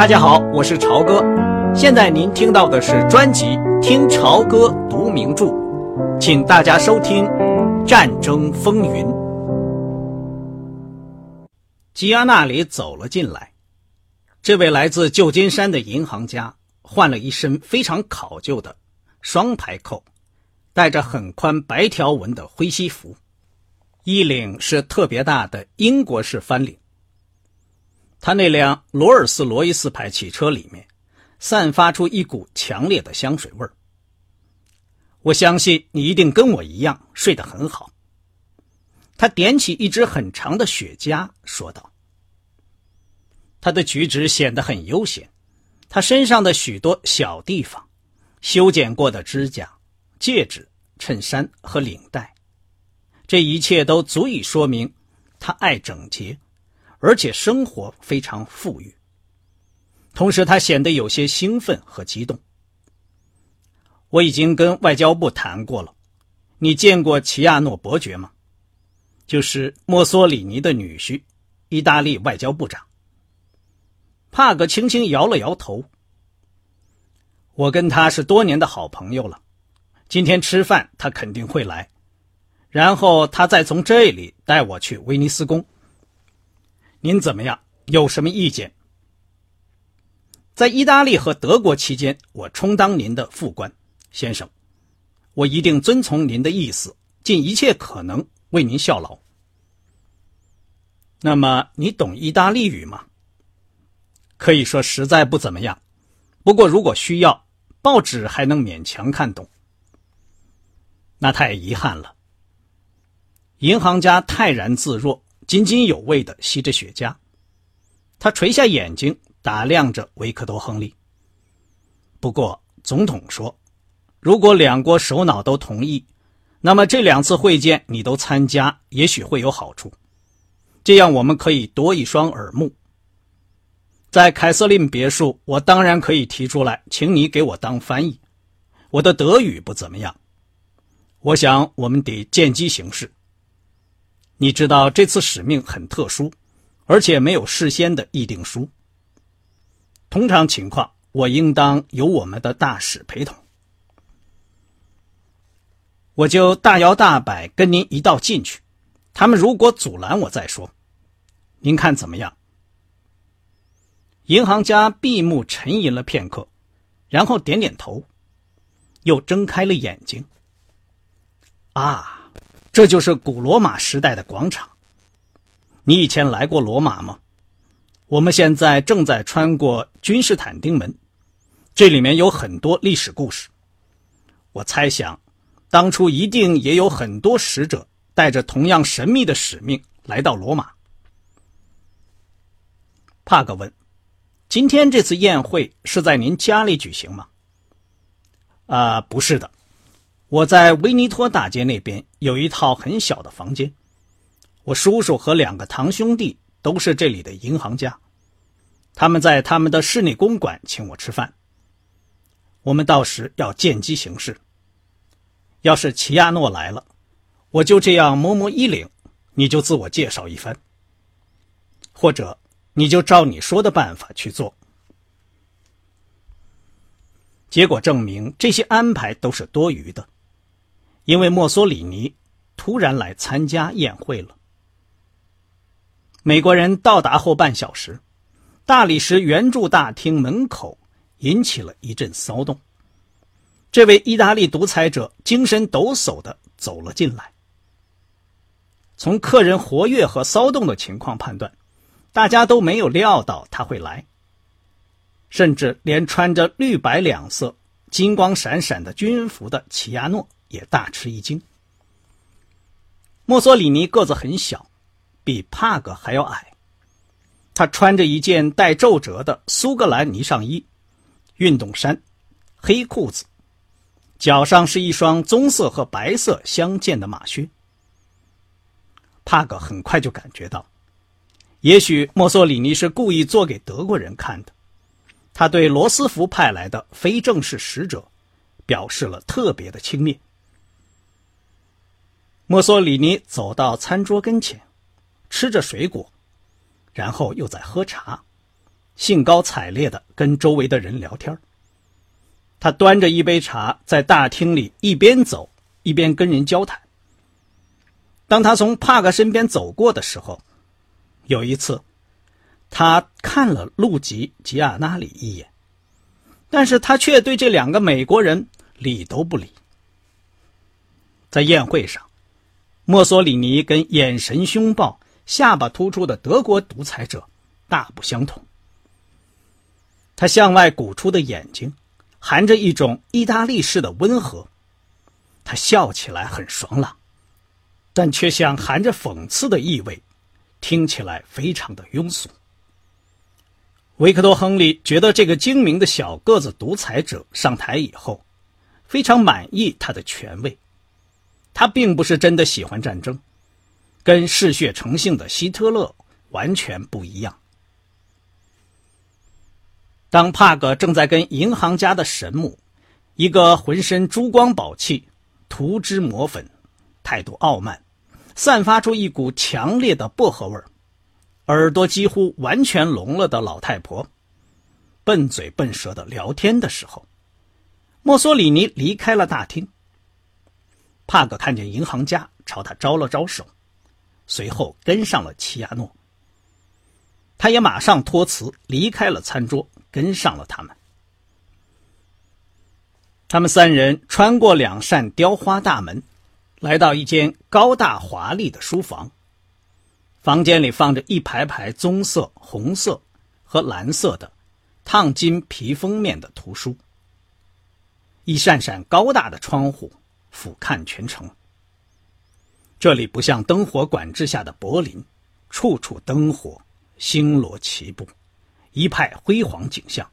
大家好，我是朝哥。现在您听到的是专辑《听朝歌读名著》，请大家收听《战争风云》。吉亚纳里走了进来，这位来自旧金山的银行家换了一身非常考究的双排扣、带着很宽白条纹的灰西服，衣领是特别大的英国式翻领。他那辆罗尔斯罗伊斯牌汽车里面，散发出一股强烈的香水味儿。我相信你一定跟我一样睡得很好。他点起一支很长的雪茄，说道：“他的举止显得很悠闲。他身上的许多小地方，修剪过的指甲、戒指、衬衫和领带，这一切都足以说明他爱整洁。”而且生活非常富裕，同时他显得有些兴奋和激动。我已经跟外交部谈过了，你见过齐亚诺伯爵吗？就是墨索里尼的女婿，意大利外交部长。帕格轻轻摇了摇头。我跟他是多年的好朋友了，今天吃饭他肯定会来，然后他再从这里带我去威尼斯宫。您怎么样？有什么意见？在意大利和德国期间，我充当您的副官，先生，我一定遵从您的意思，尽一切可能为您效劳。那么，你懂意大利语吗？可以说实在不怎么样，不过如果需要，报纸还能勉强看懂。那太遗憾了。银行家泰然自若。津津有味的吸着雪茄，他垂下眼睛打量着维克多·亨利。不过，总统说：“如果两国首脑都同意，那么这两次会见你都参加，也许会有好处。这样我们可以多一双耳目。在凯瑟琳别墅，我当然可以提出来，请你给我当翻译。我的德语不怎么样，我想我们得见机行事。”你知道这次使命很特殊，而且没有事先的议定书。通常情况，我应当由我们的大使陪同。我就大摇大摆跟您一道进去。他们如果阻拦我再说，您看怎么样？银行家闭目沉吟了片刻，然后点点头，又睁开了眼睛。啊！这就是古罗马时代的广场。你以前来过罗马吗？我们现在正在穿过君士坦丁门，这里面有很多历史故事。我猜想，当初一定也有很多使者带着同样神秘的使命来到罗马。帕格问：“今天这次宴会是在您家里举行吗？”啊，不是的。我在维尼托大街那边有一套很小的房间，我叔叔和两个堂兄弟都是这里的银行家，他们在他们的室内公馆请我吃饭。我们到时要见机行事。要是齐亚诺来了，我就这样摸摸衣领，你就自我介绍一番，或者你就照你说的办法去做。结果证明，这些安排都是多余的。因为墨索里尼突然来参加宴会了。美国人到达后半小时，大理石圆柱大厅门口引起了一阵骚动。这位意大利独裁者精神抖擞的走了进来。从客人活跃和骚动的情况判断，大家都没有料到他会来，甚至连穿着绿白两色、金光闪闪的军服的齐亚诺。也大吃一惊。墨索里尼个子很小，比帕格还要矮。他穿着一件带皱褶的苏格兰呢上衣、运动衫、黑裤子，脚上是一双棕色和白色相间的马靴。帕格很快就感觉到，也许墨索里尼是故意做给德国人看的。他对罗斯福派来的非正式使者表示了特别的轻蔑。墨索里尼走到餐桌跟前，吃着水果，然后又在喝茶，兴高采烈的跟周围的人聊天。他端着一杯茶在大厅里一边走一边跟人交谈。当他从帕克身边走过的时候，有一次，他看了路吉吉亚纳里一眼，但是他却对这两个美国人理都不理。在宴会上，墨索里尼跟眼神凶暴、下巴突出的德国独裁者大不相同。他向外鼓出的眼睛，含着一种意大利式的温和。他笑起来很爽朗，但却像含着讽刺的意味，听起来非常的庸俗。维克多·亨利觉得这个精明的小个子独裁者上台以后，非常满意他的权位。他并不是真的喜欢战争，跟嗜血成性的希特勒完全不一样。当帕格正在跟银行家的神母，一个浑身珠光宝气、涂脂抹粉、态度傲慢、散发出一股强烈的薄荷味儿、耳朵几乎完全聋了的老太婆，笨嘴笨舌的聊天的时候，墨索里尼离开了大厅。帕格看见银行家朝他招了招手，随后跟上了齐亚诺。他也马上托辞离开了餐桌。跟上了他们。他们三人穿过两扇雕花大门，来到一间高大华丽的书房。房间里放着一排排棕色、红色和蓝色的烫金皮封面的图书。一扇扇高大的窗户俯瞰全城。这里不像灯火管制下的柏林，处处灯火，星罗棋布。一派辉煌景象。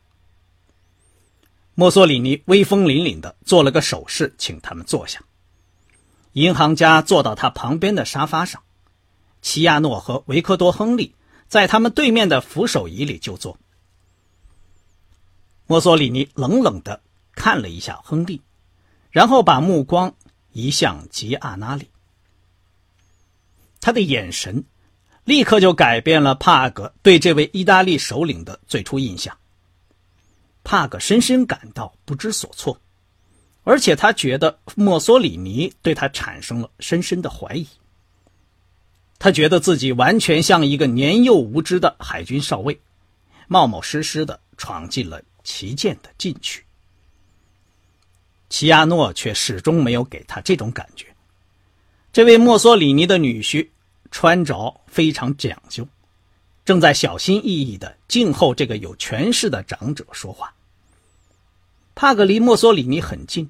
墨索里尼威风凛凛的做了个手势，请他们坐下。银行家坐到他旁边的沙发上，齐亚诺和维克多·亨利在他们对面的扶手椅里就坐。墨索里尼冷冷的看了一下亨利，然后把目光移向吉亚纳里，他的眼神。立刻就改变了帕格对这位意大利首领的最初印象。帕格深深感到不知所措，而且他觉得墨索里尼对他产生了深深的怀疑。他觉得自己完全像一个年幼无知的海军少尉，冒冒失失的闯进了旗舰的禁区。齐亚诺却始终没有给他这种感觉。这位墨索里尼的女婿。穿着非常讲究，正在小心翼翼的静候这个有权势的长者说话。帕格离墨索里尼很近，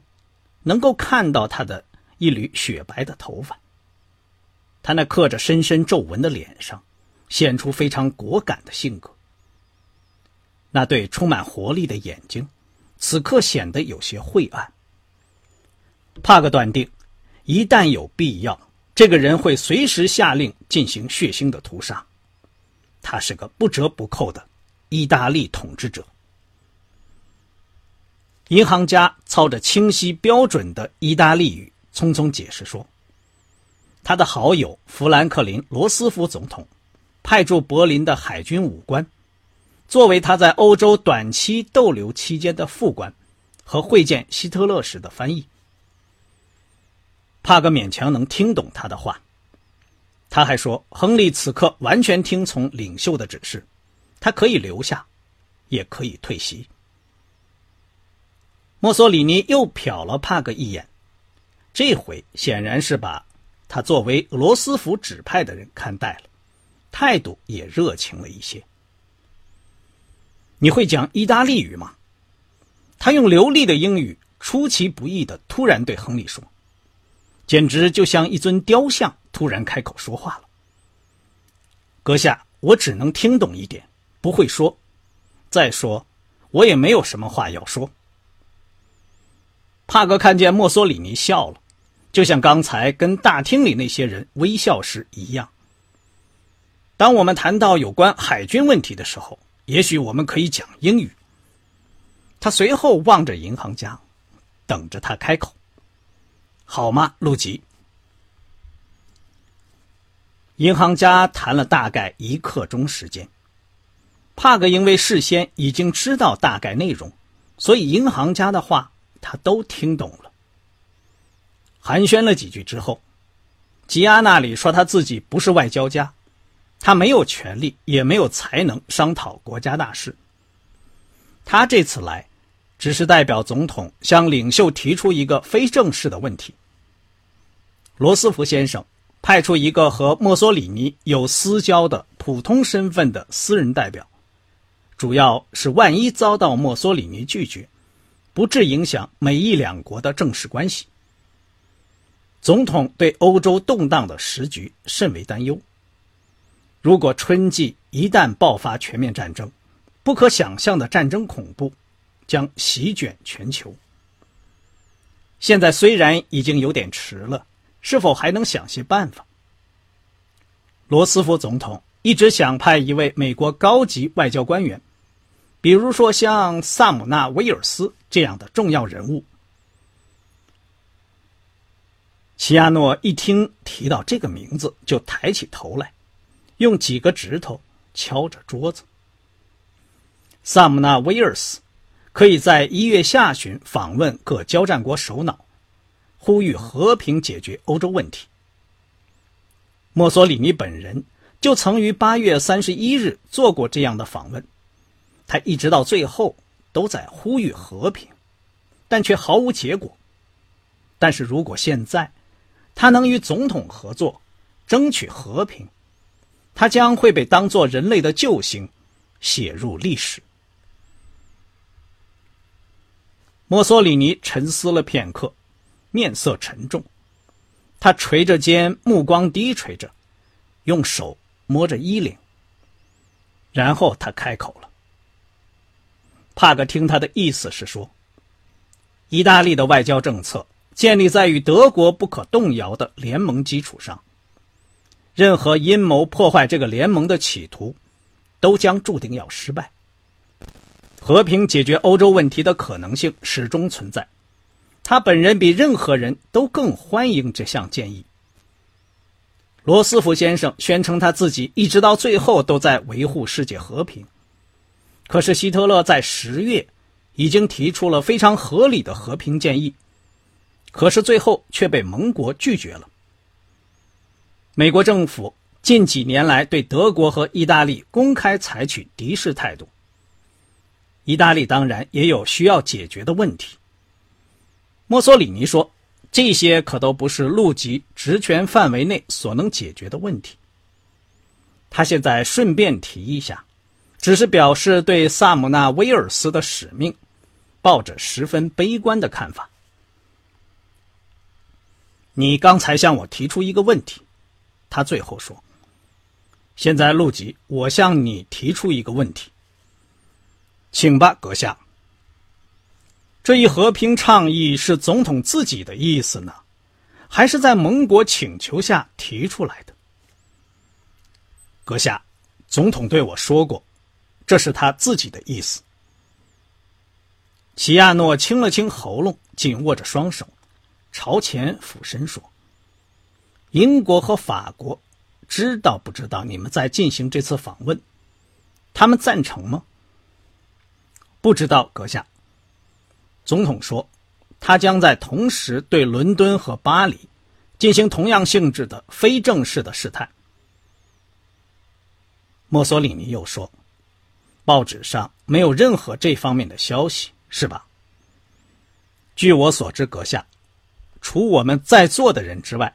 能够看到他的一缕雪白的头发。他那刻着深深皱纹的脸上，显出非常果敢的性格。那对充满活力的眼睛，此刻显得有些晦暗。帕格断定，一旦有必要。这个人会随时下令进行血腥的屠杀，他是个不折不扣的意大利统治者。银行家操着清晰标准的意大利语，匆匆解释说：“他的好友富兰克林·罗斯福总统派驻柏林的海军武官，作为他在欧洲短期逗留期间的副官和会见希特勒时的翻译。”帕格勉强能听懂他的话，他还说：“亨利此刻完全听从领袖的指示，他可以留下，也可以退席。”墨索里尼又瞟了帕格一眼，这回显然是把他作为罗斯福指派的人看待了，态度也热情了一些。你会讲意大利语吗？他用流利的英语，出其不意的突然对亨利说。简直就像一尊雕像突然开口说话了。阁下，我只能听懂一点，不会说。再说，我也没有什么话要说。帕格看见墨索里尼笑了，就像刚才跟大厅里那些人微笑时一样。当我们谈到有关海军问题的时候，也许我们可以讲英语。他随后望着银行家，等着他开口。好吗，陆吉？银行家谈了大概一刻钟时间，帕格因为事先已经知道大概内容，所以银行家的话他都听懂了。寒暄了几句之后，吉阿那里说他自己不是外交家，他没有权利也没有才能商讨国家大事。他这次来，只是代表总统向领袖提出一个非正式的问题。罗斯福先生派出一个和墨索里尼有私交的普通身份的私人代表，主要是万一遭到墨索里尼拒绝，不致影响美意两国的正式关系。总统对欧洲动荡的时局甚为担忧。如果春季一旦爆发全面战争，不可想象的战争恐怖将席卷全球。现在虽然已经有点迟了。是否还能想些办法？罗斯福总统一直想派一位美国高级外交官员，比如说像萨姆纳·威尔斯这样的重要人物。齐亚诺一听提到这个名字，就抬起头来，用几个指头敲着桌子。萨姆纳·威尔斯可以在一月下旬访问各交战国首脑。呼吁和平解决欧洲问题。墨索里尼本人就曾于八月三十一日做过这样的访问，他一直到最后都在呼吁和平，但却毫无结果。但是如果现在他能与总统合作，争取和平，他将会被当作人类的救星，写入历史。墨索里尼沉思了片刻。面色沉重，他垂着肩，目光低垂着，用手摸着衣领。然后他开口了。帕格听他的意思是说，意大利的外交政策建立在与德国不可动摇的联盟基础上，任何阴谋破坏这个联盟的企图，都将注定要失败。和平解决欧洲问题的可能性始终存在。他本人比任何人都更欢迎这项建议。罗斯福先生宣称他自己一直到最后都在维护世界和平，可是希特勒在十月已经提出了非常合理的和平建议，可是最后却被盟国拒绝了。美国政府近几年来对德国和意大利公开采取敌视态度，意大利当然也有需要解决的问题。墨索里尼说：“这些可都不是陆级职权范围内所能解决的问题。”他现在顺便提一下，只是表示对萨姆纳·威尔斯的使命抱着十分悲观的看法。你刚才向我提出一个问题，他最后说：“现在陆级，我向你提出一个问题，请吧，阁下。”这一和平倡议是总统自己的意思呢，还是在盟国请求下提出来的？阁下，总统对我说过，这是他自己的意思。齐亚诺清了清喉咙，紧握着双手，朝前俯身说：“英国和法国知道不知道你们在进行这次访问？他们赞成吗？”不知道，阁下。总统说，他将在同时对伦敦和巴黎进行同样性质的非正式的试探。墨索里尼又说，报纸上没有任何这方面的消息，是吧？据我所知，阁下，除我们在座的人之外，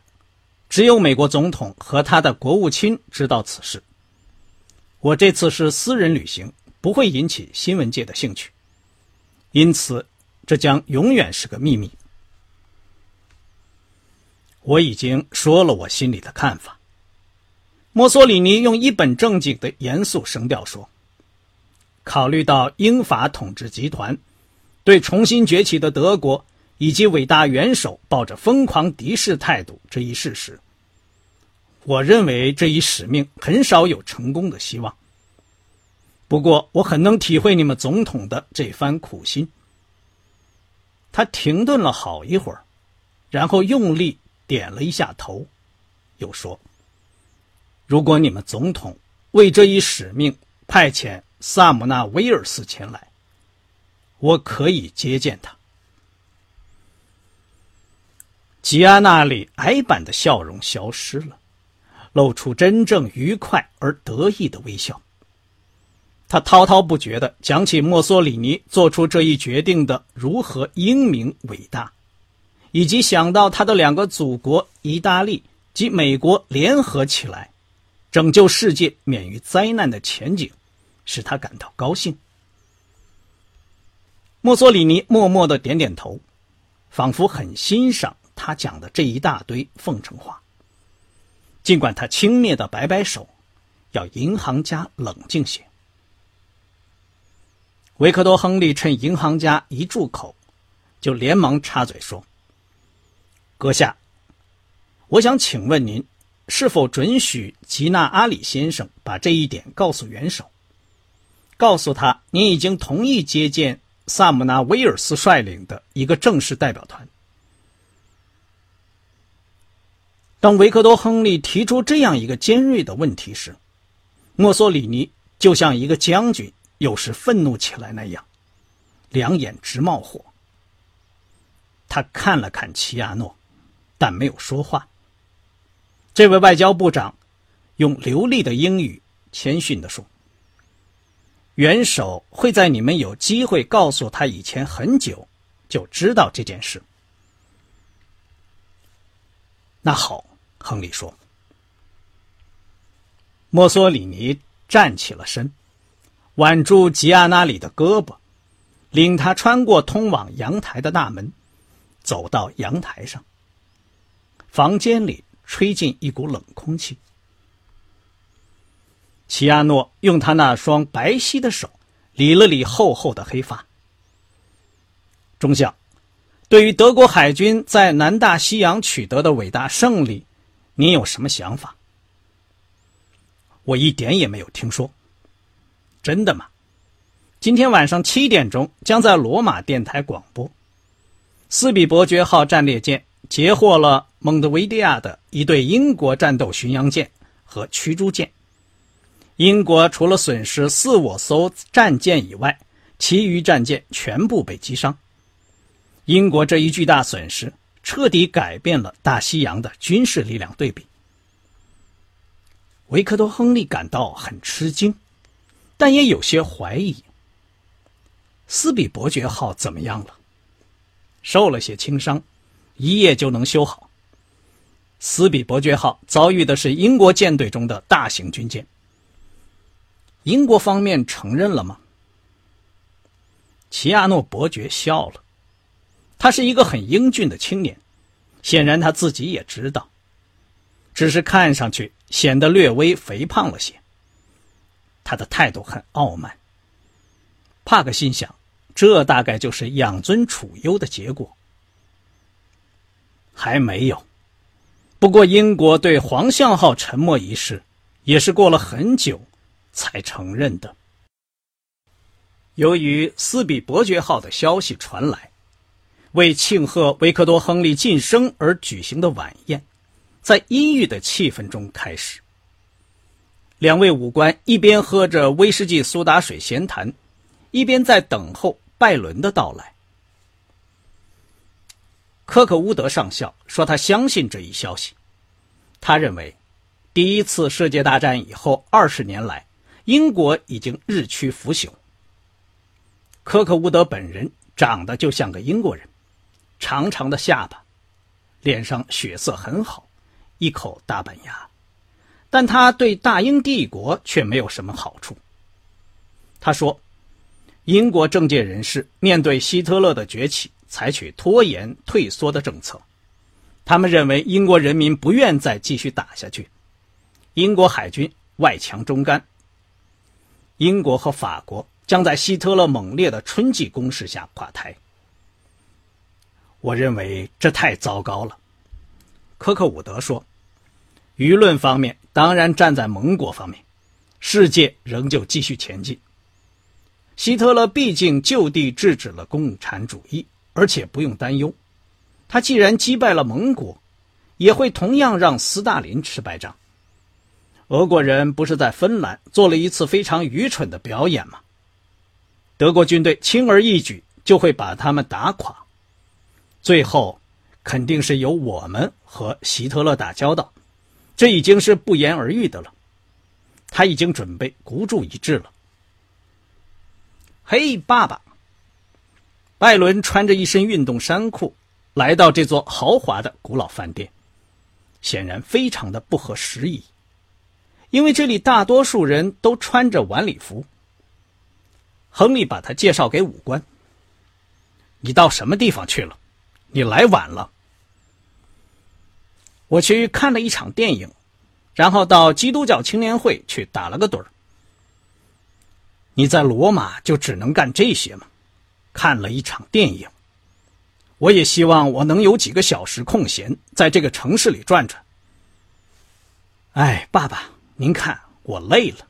只有美国总统和他的国务卿知道此事。我这次是私人旅行，不会引起新闻界的兴趣，因此。这将永远是个秘密。我已经说了我心里的看法。墨索里尼用一本正经的严肃声调说：“考虑到英法统治集团对重新崛起的德国以及伟大元首抱着疯狂敌视态度这一事实，我认为这一使命很少有成功的希望。不过，我很能体会你们总统的这番苦心。”他停顿了好一会儿，然后用力点了一下头，又说：“如果你们总统为这一使命派遣萨姆纳威尔斯前来，我可以接见他。吉安娜里矮板的笑容消失了，露出真正愉快而得意的微笑。他滔滔不绝地讲起墨索里尼做出这一决定的如何英明伟大，以及想到他的两个祖国意大利及美国联合起来，拯救世界免于灾难的前景，使他感到高兴。墨索里尼默默地点点头，仿佛很欣赏他讲的这一大堆奉承话。尽管他轻蔑地摆摆手，要银行家冷静些。维克多·亨利趁银行家一住口，就连忙插嘴说：“阁下，我想请问您，是否准许吉纳阿里先生把这一点告诉元首？告诉他，您已经同意接见萨姆纳威尔斯率领的一个正式代表团。”当维克多·亨利提出这样一个尖锐的问题时，墨索里尼就像一个将军。有时愤怒起来那样，两眼直冒火。他看了看齐亚诺，但没有说话。这位外交部长用流利的英语谦逊地说：“元首会在你们有机会告诉他以前很久就知道这件事。”那好，亨利说。墨索里尼站起了身。挽住吉亚纳里的胳膊，领他穿过通往阳台的大门，走到阳台上。房间里吹进一股冷空气。齐亚诺用他那双白皙的手理了理厚厚的黑发。中校，对于德国海军在南大西洋取得的伟大胜利，您有什么想法？我一点也没有听说。真的吗？今天晚上七点钟将在罗马电台广播。斯比伯爵号战列舰截获了蒙德维迪亚的一对英国战斗巡洋舰和驱逐舰。英国除了损失四五艘战舰以外，其余战舰全部被击伤。英国这一巨大损失彻底改变了大西洋的军事力量对比。维克多·亨利感到很吃惊。但也有些怀疑。斯比伯爵号怎么样了？受了些轻伤，一夜就能修好。斯比伯爵号遭遇的是英国舰队中的大型军舰。英国方面承认了吗？齐亚诺伯爵笑了，他是一个很英俊的青年，显然他自己也知道，只是看上去显得略微肥胖了些。他的态度很傲慢。帕克心想，这大概就是养尊处优的结果。还没有，不过英国对皇象号沉没一事，也是过了很久才承认的。由于斯比伯爵号的消息传来，为庆贺维克多·亨利晋升而举行的晚宴，在阴郁的气氛中开始。两位武官一边喝着威士忌苏打水闲谈，一边在等候拜伦的到来。科克乌德上校说：“他相信这一消息。他认为，第一次世界大战以后二十年来，英国已经日趋腐朽。科克乌德本人长得就像个英国人，长长的下巴，脸上血色很好，一口大板牙。”但他对大英帝国却没有什么好处。他说：“英国政界人士面对希特勒的崛起，采取拖延、退缩的政策。他们认为英国人民不愿再继续打下去。英国海军外强中干。英国和法国将在希特勒猛烈的春季攻势下垮台。我认为这太糟糕了。”科克伍德说。舆论方面当然站在盟国方面，世界仍旧继续前进。希特勒毕竟就地制止了共产主义，而且不用担忧，他既然击败了盟国，也会同样让斯大林吃败仗。俄国人不是在芬兰做了一次非常愚蠢的表演吗？德国军队轻而易举就会把他们打垮，最后肯定是由我们和希特勒打交道，这已经是不言而喻的了。他已经准备孤注一掷了。嘿，爸爸！拜伦穿着一身运动衫裤来到这座豪华的古老饭店，显然非常的不合时宜。因为这里大多数人都穿着晚礼服。亨利把他介绍给武官：“你到什么地方去了？你来晚了。我去看了一场电影，然后到基督教青年会去打了个盹儿。你在罗马就只能干这些吗？看了一场电影。我也希望我能有几个小时空闲，在这个城市里转转。哎，爸爸。”您看，我累了。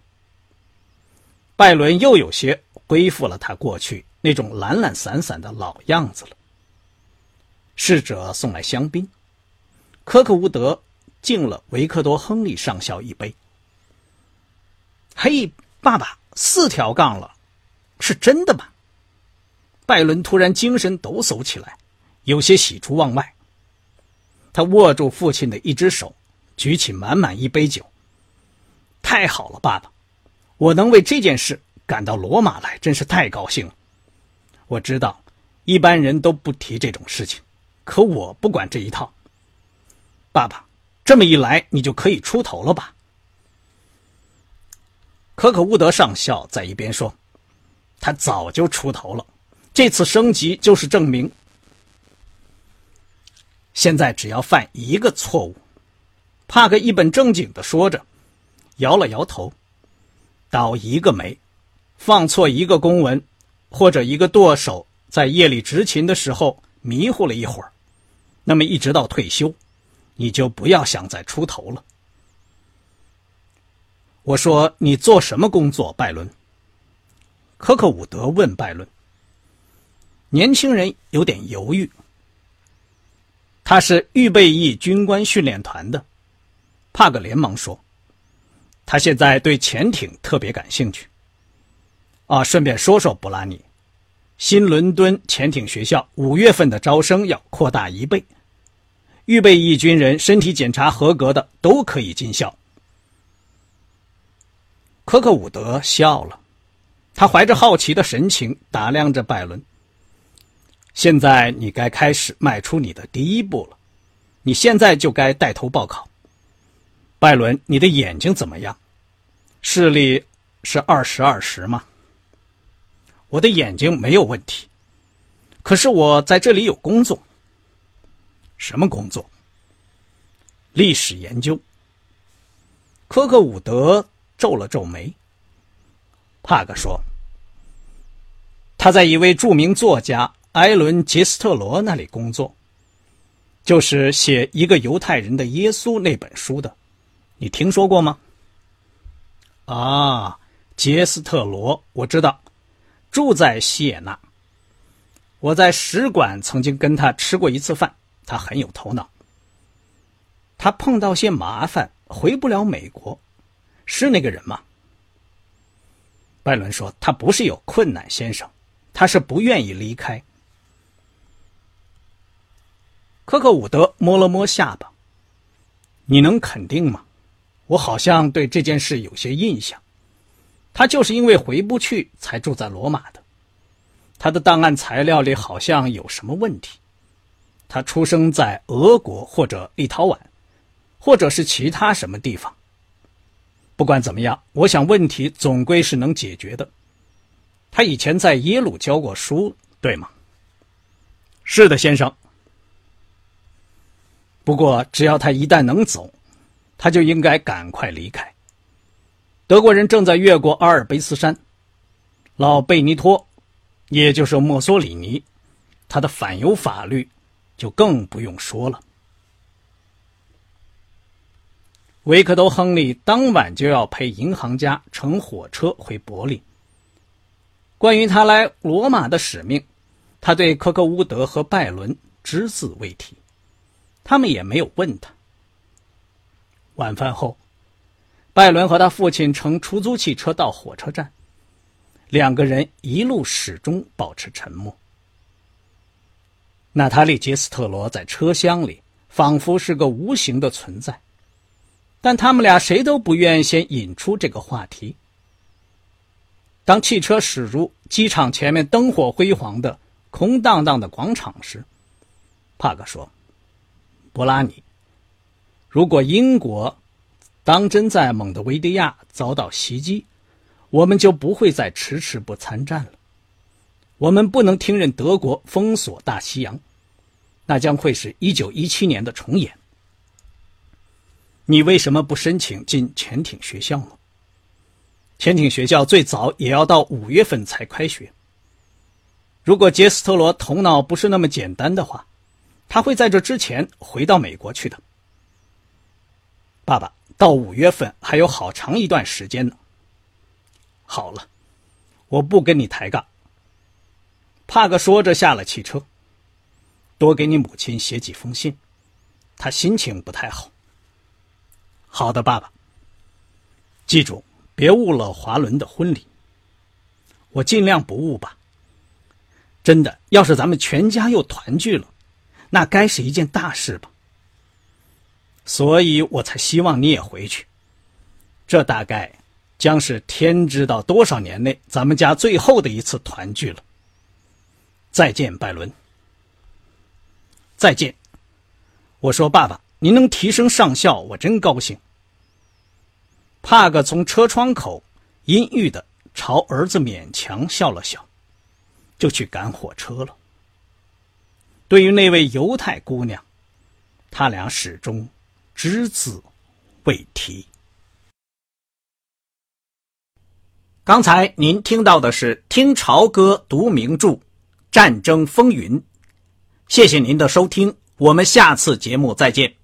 拜伦又有些恢复了他过去那种懒懒散散的老样子了。侍者送来香槟，科克伍德敬了维克多·亨利上校一杯。嘿，爸爸，四条杠了，是真的吗？拜伦突然精神抖擞起来，有些喜出望外。他握住父亲的一只手，举起满满一杯酒。太好了，爸爸，我能为这件事赶到罗马来，真是太高兴了。我知道，一般人都不提这种事情，可我不管这一套。爸爸，这么一来，你就可以出头了吧？可可乌德上校在一边说：“他早就出头了，这次升级就是证明。现在只要犯一个错误，帕克一本正经的说着。”摇了摇头，倒一个霉，放错一个公文，或者一个舵手在夜里执勤的时候迷糊了一会儿，那么一直到退休，你就不要想再出头了。我说你做什么工作，拜伦？科克伍德问拜伦。年轻人有点犹豫。他是预备役军官训练团的，帕格连忙说。他现在对潜艇特别感兴趣。啊，顺便说说布拉尼，新伦敦潜艇学校五月份的招生要扩大一倍，预备役军人身体检查合格的都可以进校。科克伍德笑了，他怀着好奇的神情打量着拜伦。现在你该开始迈出你的第一步了，你现在就该带头报考。拜伦，你的眼睛怎么样？视力是二十二十吗？我的眼睛没有问题，可是我在这里有工作。什么工作？历史研究。科克伍德皱了皱眉。帕克说：“他在一位著名作家埃伦·杰斯特罗那里工作，就是写一个犹太人的耶稣那本书的。你听说过吗？”啊，杰斯特罗，我知道，住在西耶纳。我在使馆曾经跟他吃过一次饭，他很有头脑。他碰到些麻烦，回不了美国，是那个人吗？拜伦说：“他不是有困难，先生，他是不愿意离开。”科克伍德摸了摸下巴：“你能肯定吗？”我好像对这件事有些印象，他就是因为回不去才住在罗马的。他的档案材料里好像有什么问题。他出生在俄国或者立陶宛，或者是其他什么地方。不管怎么样，我想问题总归是能解决的。他以前在耶鲁教过书，对吗？是的，先生。不过，只要他一旦能走。他就应该赶快离开。德国人正在越过阿尔卑斯山，老贝尼托，也就是墨索里尼，他的反犹法律就更不用说了。维克多·亨利当晚就要陪银行家乘火车回柏林。关于他来罗马的使命，他对科克乌德和拜伦只字未提，他们也没有问他。晚饭后，拜伦和他父亲乘出租汽车到火车站，两个人一路始终保持沉默。娜塔莉·杰斯特罗在车厢里仿佛是个无形的存在，但他们俩谁都不愿先引出这个话题。当汽车驶入机场前面灯火辉煌的空荡荡的广场时，帕克说：“博拉尼，如果英国当真在蒙德维迪亚遭到袭击，我们就不会再迟迟不参战了。”我们不能听任德国封锁大西洋，那将会是一九一七年的重演。你为什么不申请进潜艇学校呢？潜艇学校最早也要到五月份才开学。如果杰斯特罗头脑不是那么简单的话，他会在这之前回到美国去的。爸爸，到五月份还有好长一段时间呢。好了，我不跟你抬杠。帕克说着下了汽车。多给你母亲写几封信，她心情不太好。好的，爸爸。记住，别误了华伦的婚礼。我尽量不误吧。真的，要是咱们全家又团聚了，那该是一件大事吧。所以我才希望你也回去。这大概将是天知道多少年内咱们家最后的一次团聚了。再见，拜伦。再见。我说：“爸爸，您能提升上校，我真高兴。”帕克从车窗口阴郁的朝儿子勉强笑了笑，就去赶火车了。对于那位犹太姑娘，他俩始终只字未提。刚才您听到的是听潮歌读名著。战争风云，谢谢您的收听，我们下次节目再见。